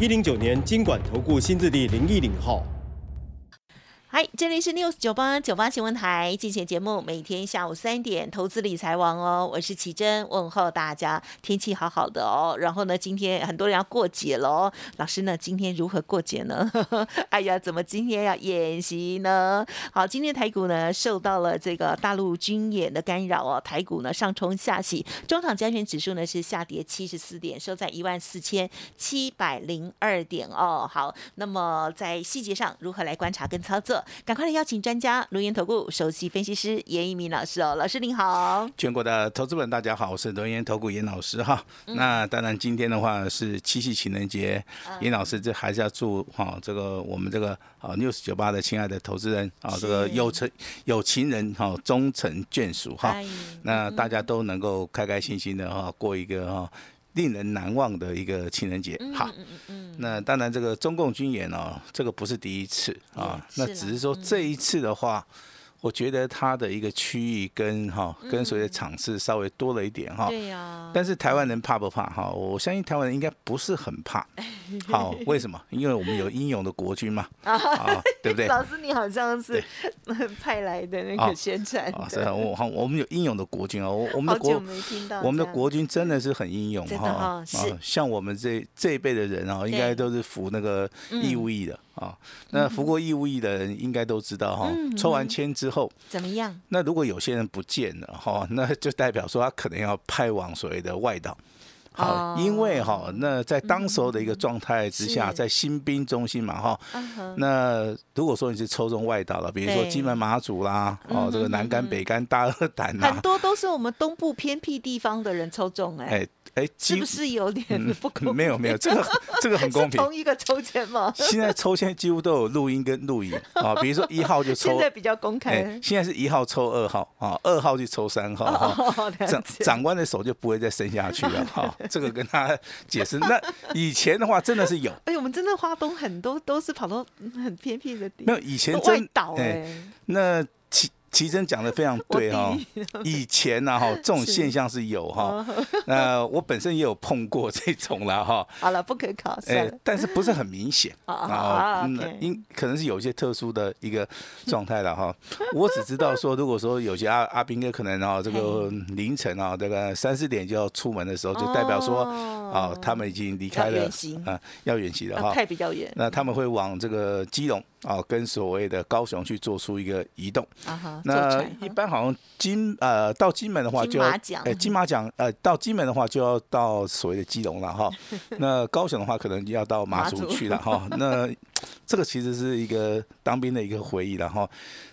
一零九年经管投顾新字第零一零号。嗨，这里是 News 九八九八新闻台，进行节目，每天下午三点，投资理财王哦，我是奇珍，问候大家，天气好好的哦，然后呢，今天很多人要过节了哦，老师呢，今天如何过节呢？哎呀，怎么今天要演习呢？好，今天台股呢受到了这个大陆军演的干扰哦，台股呢上冲下洗，中场加权指数呢是下跌七十四点，收在一万四千七百零二点哦。好，那么在细节上如何来观察跟操作？赶快来邀请专家，轮研投顾首席分析师严一鸣老师哦，老师您好。全国的投资们大家好，我是轮研投顾严老师哈。那当然今天的话是七夕情人节，严老师这还是要祝哈这个我们这个啊 news 九八的亲爱的投资人啊，这个有成有情人哈终成眷属哈。那大家都能够开开心心的哈过一个哈。令人难忘的一个情人节，好，那当然这个中共军演哦，这个不是第一次啊，那只是说这一次的话。我觉得它的一个区域跟哈跟随的场次稍微多了一点哈，对呀。但是台湾人怕不怕哈？我相信台湾人应该不是很怕。好，为什么？因为我们有英勇的国军嘛，啊，对不对？老师，你好像是 派来的那个宣传。啊，是我好，我们有英勇的国军啊，我我们的国，我们的国军真的是很英勇哈。啊，像我们这这一辈的人啊，应该都是服那个义务役的。啊，那服过义务役的人应该都知道哈，抽完签之后怎么样？那如果有些人不见了哈，那就代表说他可能要派往所谓的外岛。好，因为哈，那在当时候的一个状态之下，在新兵中心嘛哈，那如果说你是抽中外岛了，比如说金门、马祖啦，哦，这个南竿、北竿、大二胆呐，很多都是我们东部偏僻地方的人抽中哎。哎，是不是有点不公平？没有没有，这个 这个很公平。同一个抽签吗？现在抽签几乎都有录音跟录影啊，比如说一号就抽。现在比较公开。现在是一号抽二号啊，二号去抽三号长长官的手就不会再伸下去了哈。这个跟他解释。那以前的话真的是有。哎，我们真的花东很多都是跑到很偏僻的地。没有以前真岛哎，那其。齐真讲的非常对哈，以前呢哈 这种现象是有哈，那我本身也有碰过这种了哈。好了，不可考，哎，但是不是很明显 啊？因可能是有一些特殊的一个状态了哈。我只知道说，如果说有些阿阿兵哥可能啊这个凌晨啊这个三四点就要出门的时候，就代表说啊他们已经离开了啊要远行了哈，太比较远。那他们会往这个基隆。啊，跟所谓的高雄去做出一个移动。那一般好像金呃到金门的话，就哎金马奖呃到金门的话就要到所谓的基隆了哈。那高雄的话可能要到马祖去了哈。那这个其实是一个当兵的一个回忆了哈。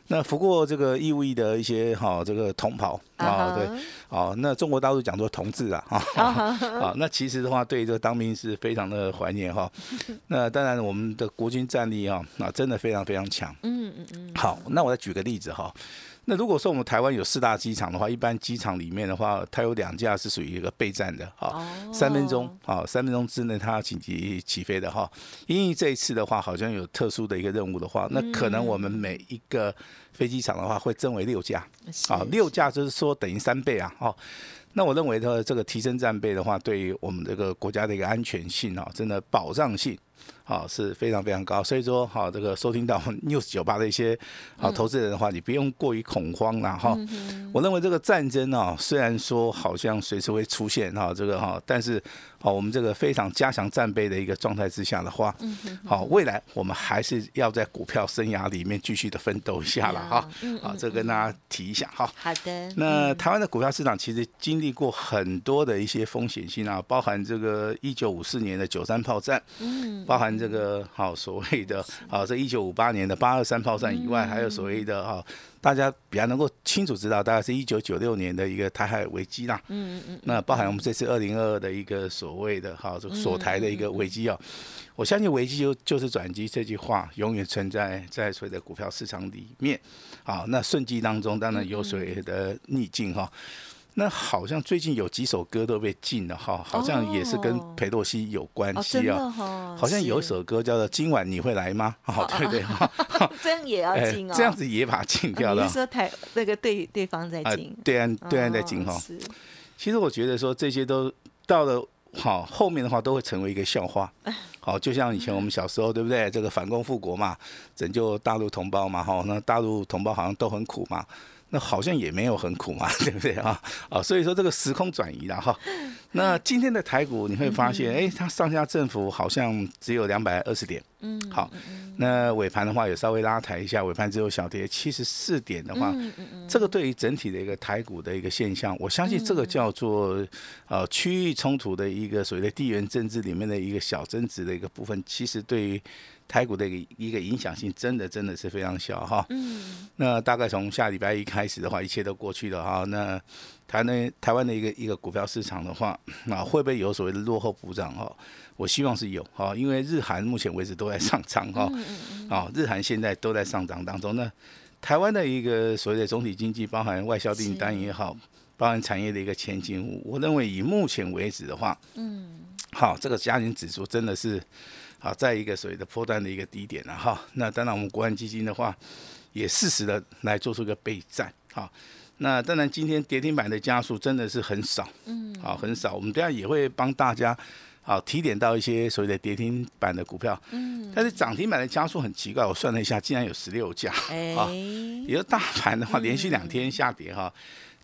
那不过这个义务役的一些哈这个同袍啊对，哦那中国大陆讲做同志啊哈。好那其实的话对这个当兵是非常的怀念哈。那当然我们的国军战力啊那真的。非常非常强，嗯嗯嗯。好，那我再举个例子哈。那如果说我们台湾有四大机场的话，一般机场里面的话，它有两架是属于一个备战的，哈，三分钟，啊，三分钟之内它要紧急起飞的哈。因为这一次的话，好像有特殊的一个任务的话，那可能我们每一个飞机场的话会增为六架，啊，六架就是说等于三倍啊，哦。那我认为它这个提升战备的话，对于我们这个国家的一个安全性啊，真的保障性。好是非常非常高，所以说好这个收听到 news 酒吧的一些好投资人的话，你不用过于恐慌了哈。我认为这个战争啊，虽然说好像随时会出现哈，这个哈，但是。好，我们这个非常加强战备的一个状态之下的话，好，未来我们还是要在股票生涯里面继续的奋斗一下了哈。好，这跟大家提一下哈。好的。那台湾的股票市场其实经历过很多的一些风险性啊，包含这个一九五四年的九三炮战，嗯，包含这个好所谓的好这一九五八年的八二三炮战以外，还有所谓的哈。大家比较能够清楚知道，大概是一九九六年的一个台海危机啦。嗯嗯嗯。那包含我们这次二零二二的一个所谓的哈，这个锁台的一个危机啊。我相信危机就就是转机这句话永远存在在所谓的股票市场里面。好，那顺机当中当然有所谓的逆境哈。那好像最近有几首歌都被禁了哈，好像也是跟裴洛西有关系啊。好像有一首歌叫做《今晚你会来吗》？哦，对对哈？这样也要禁哦。这样子也把它禁掉了。你说台那个对对方在禁？对岸对岸在禁哈。其实我觉得说这些都到了好后面的话，都会成为一个笑话。好，就像以前我们小时候，对不对？这个反攻复国嘛，拯救大陆同胞嘛，哈，那大陆同胞好像都很苦嘛。那好像也没有很苦嘛，对不对啊？啊，所以说这个时空转移了哈。那今天的台股你会发现，哎，它上下振幅好像只有两百二十点。嗯。好，那尾盘的话也稍微拉抬一下，尾盘只有小跌七十四点的话，这个对于整体的一个台股的一个现象，我相信这个叫做呃区域冲突的一个所谓的地缘政治里面的一个小争执的一个部分，其实对于。台股的一个一个影响性真的真的是非常小哈，嗯，那大概从下礼拜一开始的话，一切都过去了哈。那台湾台湾的一个一个股票市场的话，那会不会有所谓的落后补涨哈？我希望是有哈，因为日韩目前为止都在上涨哈，啊，日韩现在都在上涨当中。那台湾的一个所谓的总体经济，包含外销订单也好，包含产业的一个前景，我认为以目前为止的话，嗯，好，这个家庭指数真的是。好，在一个所谓的破断的一个低点了哈。那当然，我们国安基金的话，也适时的来做出一个备战。好，那当然今天跌停板的家数真的是很少，嗯，好，很少。我们等下也会帮大家好提点到一些所谓的跌停板的股票，嗯，但是涨停板的家数很奇怪，我算了一下，竟然有十六家，啊，也就大盘的话连续两天下跌哈。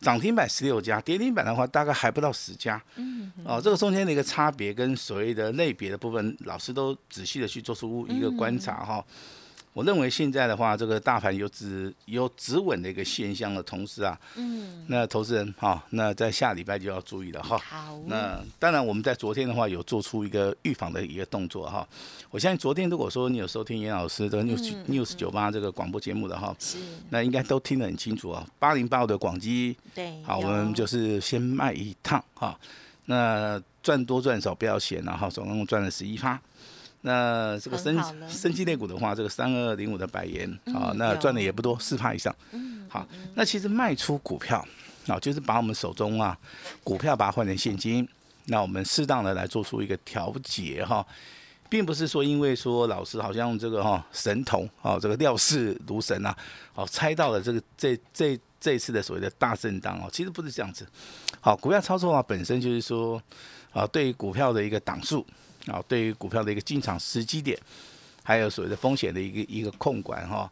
涨停板十六家，跌停板的话大概还不到十家。嗯，哦，这个中间的一个差别跟所谓的类别的部分，老师都仔细的去做出一个观察哈。我认为现在的话，这个大盘有止有止稳的一个现象的同时啊，嗯，那投资人哈，那在下礼拜就要注意了哈。好，那当然我们在昨天的话有做出一个预防的一个动作哈。我相信昨天如果说你有收听严老师的 news news 九八这个广播节目的哈，是，那应该都听得很清楚啊。八零八五的广基，对，好，我们就是先卖一趟哈，那赚多赚少不要嫌，然后总共赚了十一发。那这个生生机类股的话，这个三二零五的百元啊，那赚的也不多，四帕以上。好，那其实卖出股票啊，就是把我们手中啊股票把它换成现金，那我们适当的来做出一个调节哈，并不是说因为说老师好像这个哈神童啊，这个料事如神啊，哦猜到了这个这这这一次的所谓的大震荡哦，其实不是这样子。好，股票操作啊本身就是说啊对股票的一个档数。啊，对于股票的一个进场时机点，还有所谓的风险的一个一个控管哈，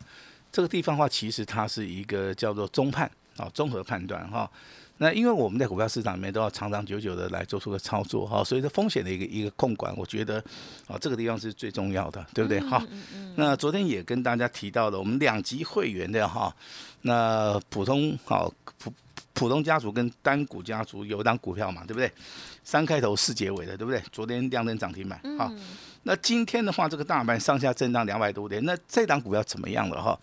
这个地方的话，其实它是一个叫做中判啊，综合判断哈。那因为我们在股票市场里面都要长长久久的来做出个操作哈，所以说风险的一个一个控管，我觉得啊，这个地方是最重要的，对不对哈？那昨天也跟大家提到了，我们两级会员的哈，那普通好普普通家族跟单股家族有一档股票嘛，对不对？三开头四结尾的，对不对？昨天亮灯涨停板，好。那今天的话，这个大盘上下震荡两百多点，那这档股票怎么样了哈？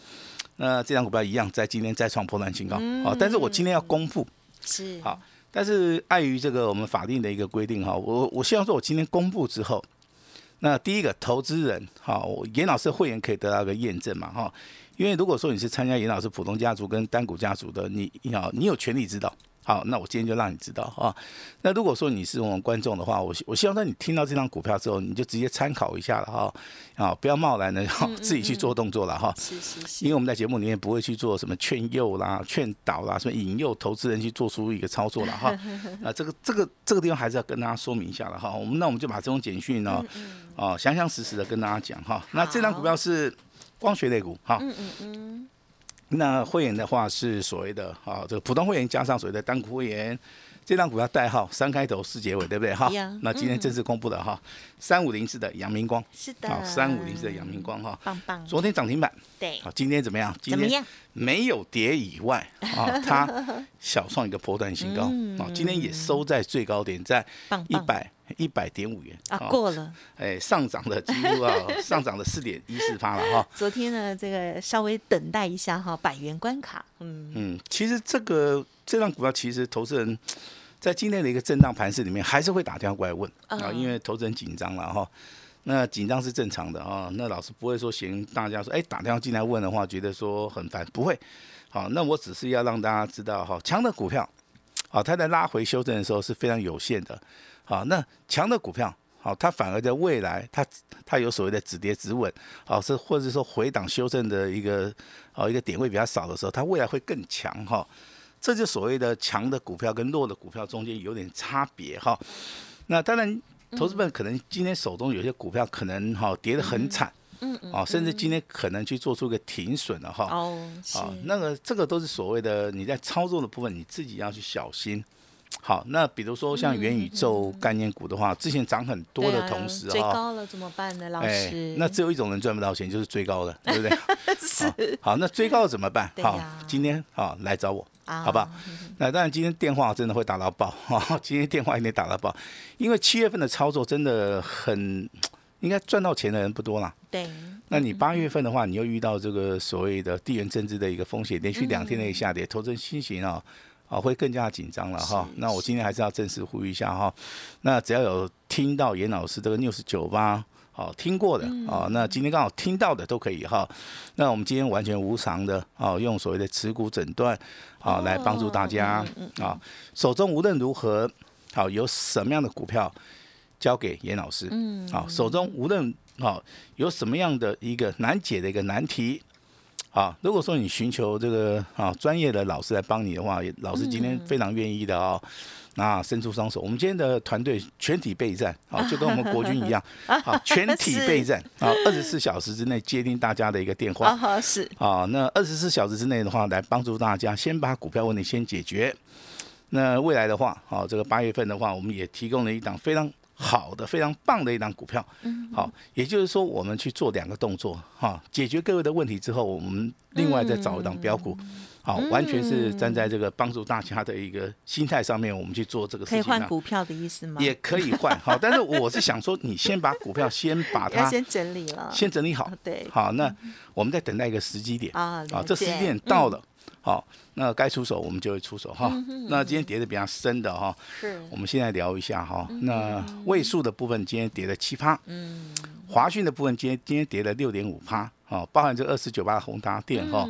那这档股票一样，在今天再创破断新高，好。但是我今天要公布，是好。但是碍于这个我们法定的一个规定哈，我我希望说我今天公布之后，那第一个投资人哈，严老师会员可以得到一个验证嘛哈？因为如果说你是参加严老师普通家族跟单股家族的，你你好，你有权利知道。好，那我今天就让你知道啊。那如果说你是我们观众的话，我我希望在你听到这张股票之后，你就直接参考一下了哈。啊，不要贸然的 自己去做动作了哈。是是是。因为我们在节目里面不会去做什么劝诱啦、劝导啦，什么引诱投资人去做出一个操作了哈。啊，这个这个这个地方还是要跟大家说明一下了哈。我们那我们就把这种简讯呢，啊，详详实实的跟大家讲哈。那这张股票是光学类股哈。嗯嗯嗯。那会员的话是所谓的啊，这个普通会员加上所谓的单股会员，这张股票代号三开头四结尾，对不对哈？那今天正式公布的哈，三五零四的阳明光是的，好，三五零四的阳明光哈，棒棒。昨天涨停板，对，好，今天怎么样？怎么样？没有跌以外啊，它小创一个波段新高啊，今天也收在最高点，在一百一百点五元啊，过了，哎，上涨的几乎啊，上涨了四点一四趴了哈。昨天呢，这个稍微等待一下哈，百元关卡，嗯嗯，其实这个这张股票，其实投资人在今天的一个震荡盘势里面，还是会打电话过来问啊，因为投资人紧张了哈。那紧张是正常的啊，那老师不会说嫌大家说，哎，打电话进来问的话，觉得说很烦，不会。好，那我只是要让大家知道哈，强的股票，好，它在拉回修正的时候是非常有限的。好，那强的股票，好，它反而在未来，它它有所谓的止跌止稳，好，是或者说回档修正的一个，好一个点位比较少的时候，它未来会更强哈。这就所谓的强的股票跟弱的股票中间有点差别哈。那当然。投资们可能今天手中有些股票可能哈跌得很惨，嗯嗯，哦，甚至今天可能去做出个停损了哈，哦，好，那个这个都是所谓的你在操作的部分你自己要去小心。好，那比如说像元宇宙概念股的话，之前涨很多的同时哈，最高了怎么办呢？老师，那只有一种人赚不到钱，就是追高的，对不对？是。好，那追高了怎么办？好，今天好来找我。好不好，那当然今天电话真的会打到爆哈，今天电话一定打到爆，因为七月份的操作真的很，应该赚到钱的人不多啦。对，那你八月份的话，你又遇到这个所谓的地缘政治的一个风险，连续两天的一个下跌，投资心情啊啊会更加紧张了哈。那我今天还是要正式呼吁一下哈，那只要有听到严老师这个 news 九吧。好听过的啊，那今天刚好听到的都可以哈。那我们今天完全无偿的啊，用所谓的持股诊断啊来帮助大家啊。手中无论如何，好有什么样的股票交给严老师，嗯，好手中无论好有什么样的一个难解的一个难题，啊，如果说你寻求这个啊专业的老师来帮你的话，老师今天非常愿意的啊。啊，伸出双手！我们今天的团队全体备战，啊，就跟我们国军一样，啊，全体备战，啊，二十四小时之内接听大家的一个电话，啊，是，啊，那二十四小时之内的话，来帮助大家先把股票问题先解决。那未来的话，好，这个八月份的话，我们也提供了一档非常好的、非常棒的一档股票，嗯，好，也就是说，我们去做两个动作，哈，解决各位的问题之后，我们另外再找一档标股。好，完全是站在这个帮助大家的一个心态上面，我们去做这个事情。可以换股票的意思吗？也可以换，好，但是我是想说，你先把股票先把它先整理了，先整理好。对，好，那我们再等待一个时机点啊，好，这时机点到了，好，那该出手我们就会出手哈。那今天跌的比较深的哈，是，我们现在聊一下哈。那位数的部分今天跌了七趴，嗯，华讯的部分今天今天跌了六点五趴，哦，包含这二四九八的宏达电哈。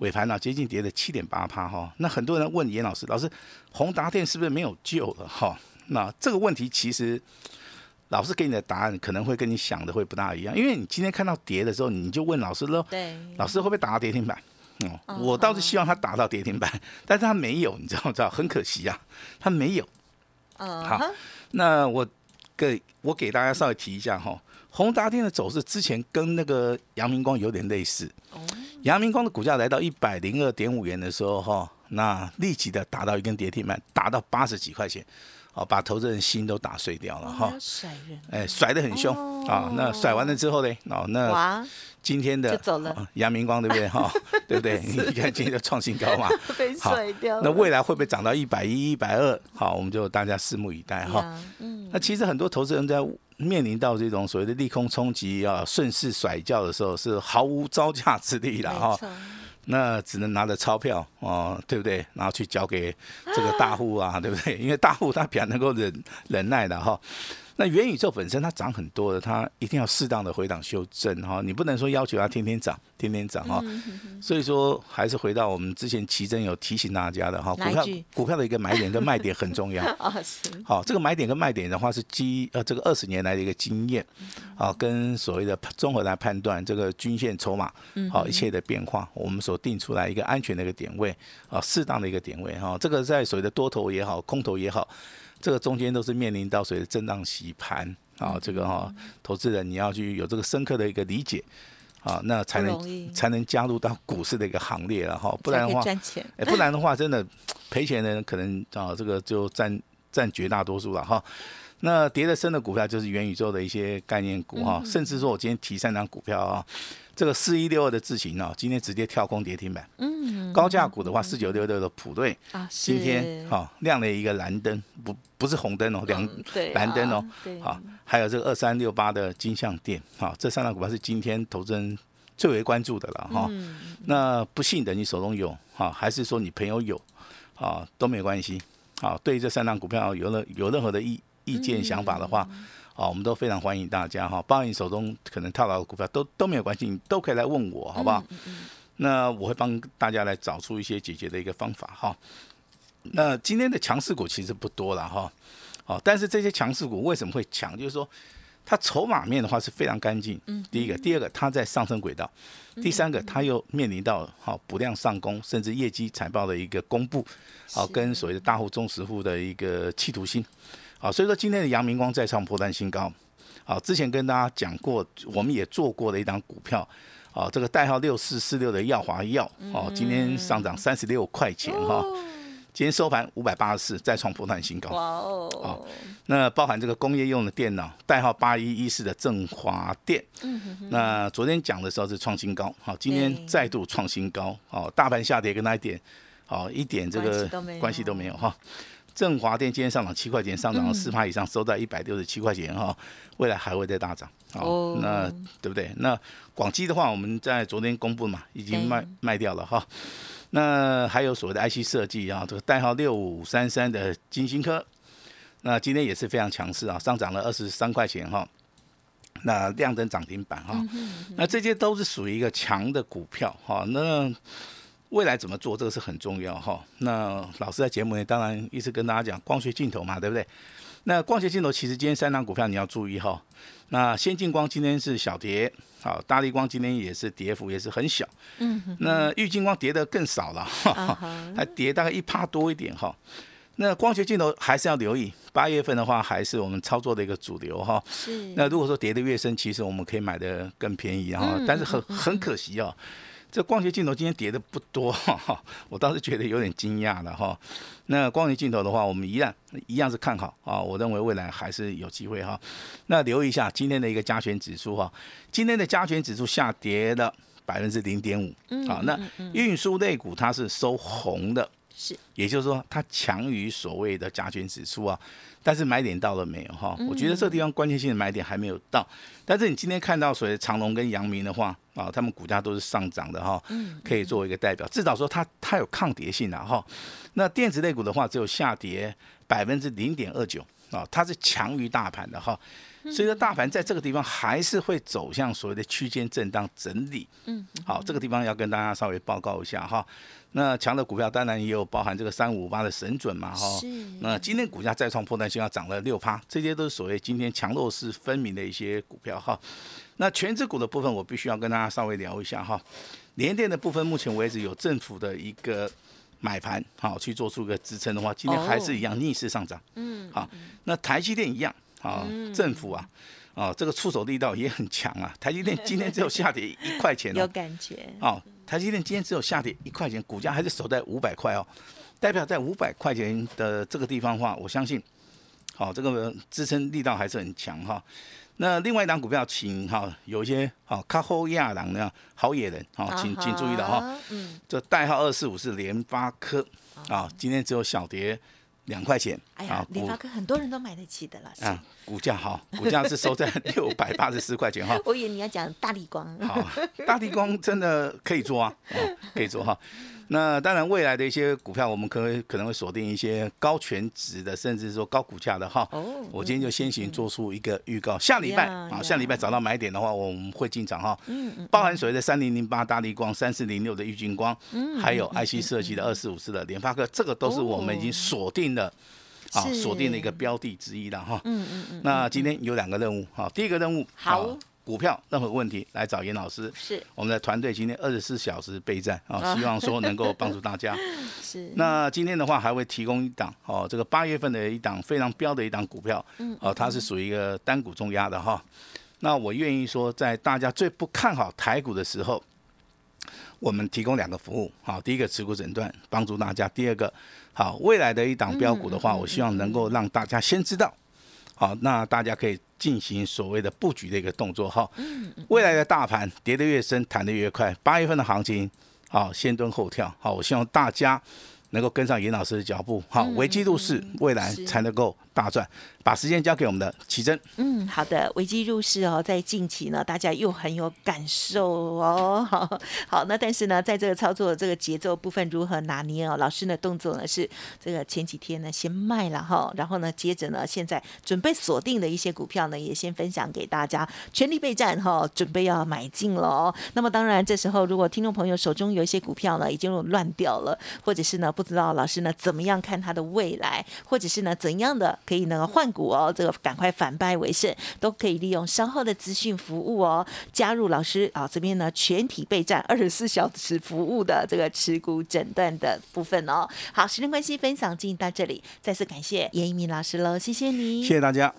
尾盘呢，接近跌了七点八趴哈。那很多人问严老师，老师，宏达电是不是没有救了哈？那这个问题其实，老师给你的答案可能会跟你想的会不大一样，因为你今天看到跌的时候，你就问老师喽。对。老师会不会打到跌停板？嗯，我倒是希望它打到跌停板，但是它没有，你知道不知道？很可惜啊，它没有。嗯。好，那我给我给大家稍微提一下哈，宏达电的走势之前跟那个阳明光有点类似。哦。阳明光的股价来到一百零二点五元的时候，哈，那立即的打到一根跌停板，打到八十几块钱，哦，把投资人心都打碎掉了，哈，甩人，哎，甩得很凶啊。那甩完了之后呢，哦，那今天的阳明光对不对？哈，对不对？你看今天的创新高嘛，被甩掉。那未来会不会涨到一百一、一百二？好，我们就大家拭目以待哈。嗯，那其实很多投资人在。面临到这种所谓的利空冲击啊，顺势甩掉的时候，是毫无招架之力了哈。那只能拿着钞票哦，对不对？然后去交给这个大户啊，对不对？因为大户他比较能够忍忍耐的哈。那元宇宙本身它涨很多的，它一定要适当的回档修正哈，你不能说要求它天天涨，天天涨哈。所以说还是回到我们之前奇珍有提醒大家的哈，股票股票的一个买点跟卖点很重要。好，这个买点跟卖点的话是基呃这个二十年来的一个经验，啊跟所谓的综合来判断这个均线筹码，好一切的变化，我们所定出来一个安全的一个点位啊，适当的一个点位哈，这个在所谓的多头也好，空头也好。这个中间都是面临到谁的震荡洗盘啊？这个哈，投资人你要去有这个深刻的一个理解啊，那才能才能加入到股市的一个行列了哈。不然的话，哎，不然的话，真的赔钱的人可能啊，这个就占占绝大多数了哈。那跌得深的股票就是元宇宙的一些概念股哈，甚至说我今天提三张股票啊，这个四一六二的智行哦，今天直接跳空跌停板。嗯，高价股的话，四九六六的普瑞啊，今天哈亮了一个蓝灯，不不是红灯哦，两蓝灯哦，好，还有这个二三六八的金象店，好，这三张股票是今天投资人最为关注的了哈。那不幸的你手中有哈，还是说你朋友有啊，都没关系。好，对于这三张股票有了有任何的意。意见想法的话，哦，我们都非常欢迎大家哈，包括你手中可能套牢的股票都都没有关系，你都可以来问我，好不好？那我会帮大家来找出一些解决的一个方法哈。那今天的强势股其实不多了哈，哦，但是这些强势股为什么会强？就是说它筹码面的话是非常干净。嗯。第一个，第二个，它在上升轨道；第三个，它又面临到好补量上攻，甚至业绩财报的一个公布，好跟所谓的大户、中实户的一个企图心。好，所以说今天的阳明光再创破断新高。好，之前跟大家讲过，我们也做过的一档股票，啊，这个代号六四四六的耀华药，哦，今天上涨三十六块钱哈，今天收盘五百八十四，再创破断新高。哇哦！好，那包含这个工业用的电脑，代号八一一四的振华电，嗯那昨天讲的时候是创新高，好，今天再度创新高，哦，大盘下跌跟那一点，好，一点这个关系都没有哈。振华电今天上涨七块钱，上涨了四趴以上，收在一百六十七块钱哈，未来还会再大涨哦。那对不对？那广基的话，我们在昨天公布嘛，已经卖卖掉了哈。那还有所谓的 IC 设计啊，这个代号六五三三的金星科，那今天也是非常强势啊，上涨了二十三块钱哈。那亮灯涨停板哈，那这些都是属于一个强的股票哈。那未来怎么做，这个是很重要哈。那老师在节目里当然一直跟大家讲光学镜头嘛，对不对？那光学镜头其实今天三档股票你要注意哈。那先进光今天是小跌，好，大力光今天也是跌幅也是很小。嗯。那玉金光跌的更少了，哈还跌大概一趴多一点哈。那光学镜头还是要留意，八月份的话还是我们操作的一个主流哈。是。那如果说跌的越深，其实我们可以买的更便宜哈。但是很很可惜哦。这光学镜头今天跌的不多，哈，我倒是觉得有点惊讶了哈。那光学镜头的话，我们一样一样是看好啊，我认为未来还是有机会哈。那留意一下今天的一个加权指数哈，今天的加权指数下跌了百分之零点五，好，那运输类股它是收红的，是，也就是说它强于所谓的加权指数啊。但是买点到了没有哈？我觉得这个地方关键性的买点还没有到。但是你今天看到所谓长隆跟阳明的话啊，他们股价都是上涨的哈，可以作为一个代表，至少说它它有抗跌性的哈。那电子类股的话只有下跌百分之零点二九啊，它是强于大盘的哈。所以说大盘在这个地方还是会走向所谓的区间震荡整理。嗯，好，这个地方要跟大家稍微报告一下哈。那强的股票当然也有包含这个三五八的神准嘛哈。那今天股价再创破断性要涨了六趴，这些都是所谓今天强弱势分明的一些股票哈。那全指股的部分我必须要跟大家稍微聊一下哈。联电的部分目前为止有政府的一个买盘好去做出一个支撑的话，今天还是一样逆势上涨。嗯，好，那台积电一样。啊，政府啊，啊，这个出手力道也很强啊。台积电今天只有下跌一块钱，有感觉。哦，台积电今天只有下跌一块钱，股价还是守在五百块哦，代表在五百块钱的这个地方的话，我相信，好，这个支撑力道还是很强哈。那另外一档股票，请哈有一些好卡后亚郎那样好野人，好，请请注意了哈。嗯。这代号二四五是联发科，啊，今天只有小跌。两块钱，哎呀，联发科很多人都买得起的了。啊，股价哈，股价是收在 六百八十四块钱哈。我以为你要讲大力光。好，大力光真的可以做啊，可以做哈。那当然，未来的一些股票，我们可能可能会锁定一些高权值的，甚至说高股价的哈。哦。我今天就先行做出一个预告，下礼拜啊，下礼拜找到买点的话，我们会进场哈。嗯嗯。包含所谓的三零零八大力光、三四零六的玉金光，嗯，还有 IC 设计的二四五四的联发科，这个都是我们已经锁定的，啊，锁定的一个标的之一了哈。嗯嗯嗯。那今天有两个任务，哈，第一个任务好。股票任何问题来找严老师，是我们的团队今天二十四小时备战啊，希望说能够帮助大家。是那今天的话还会提供一档哦，这个八月份的一档非常标的一档股票，嗯，哦，它是属于一个单股重压的哈。那我愿意说，在大家最不看好台股的时候，我们提供两个服务，好，第一个持股诊断帮助大家，第二个好未来的一档标股的话，我希望能够让大家先知道。好，那大家可以进行所谓的布局的一个动作哈。未来的大盘跌得越深，弹得越快。八月份的行情，好，先蹲后跳。好，我希望大家能够跟上严老师的脚步，好，危机入市，未来才能够大赚。把时间交给我们的奇珍。嗯，好的，危机入市哦，在近期呢，大家又很有感受哦。好，好，那但是呢，在这个操作这个节奏部分如何拿捏哦？老师的动作呢是这个前几天呢先卖了哈，然后呢接着呢现在准备锁定的一些股票呢也先分享给大家，全力备战哈，准备要买进了。那么当然这时候如果听众朋友手中有一些股票呢已经乱掉了，或者是呢不知道老师呢怎么样看它的未来，或者是呢怎样的可以呢换。股哦，这个赶快反败为胜，都可以利用稍后的资讯服务哦，加入老师啊这边呢全体备战 二十四小时服务的这个持股诊断的部分哦。好，时间关系，分享进行到这里，再次感谢严一鸣老师喽，谢谢你，谢谢大家。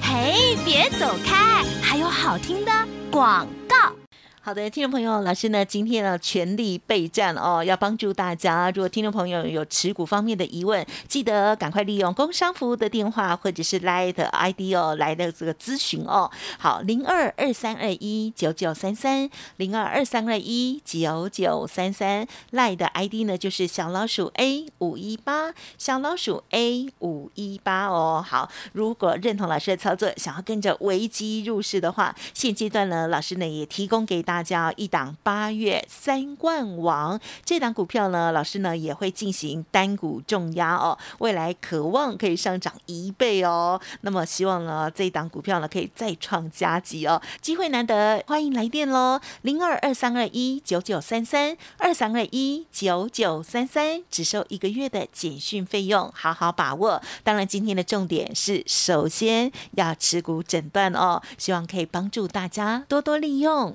嘿，别走开，还有好听的广告。好的，听众朋友，老师呢今天呢全力备战哦，要帮助大家。如果听众朋友有持股方面的疑问，记得赶快利用工商服务的电话或者是赖的 ID 哦来的这个咨询哦。好，零二二三二一九九三三，零二二三二一九九三三赖的 ID 呢就是小老鼠 A 五一八，小老鼠 A 五一八哦。好，如果认同老师的操作，想要跟着危机入市的话，现阶段呢，老师呢也提供给大大家一档八月三冠王这档股票呢，老师呢也会进行单股重压哦，未来渴望可以上涨一倍哦。那么希望呢这一档股票呢可以再创佳绩哦，机会难得，欢迎来电喽，零二二三二一九九三三二三二一九九三三，只收一个月的简讯费用，好好把握。当然今天的重点是，首先要持股诊断哦，希望可以帮助大家多多利用。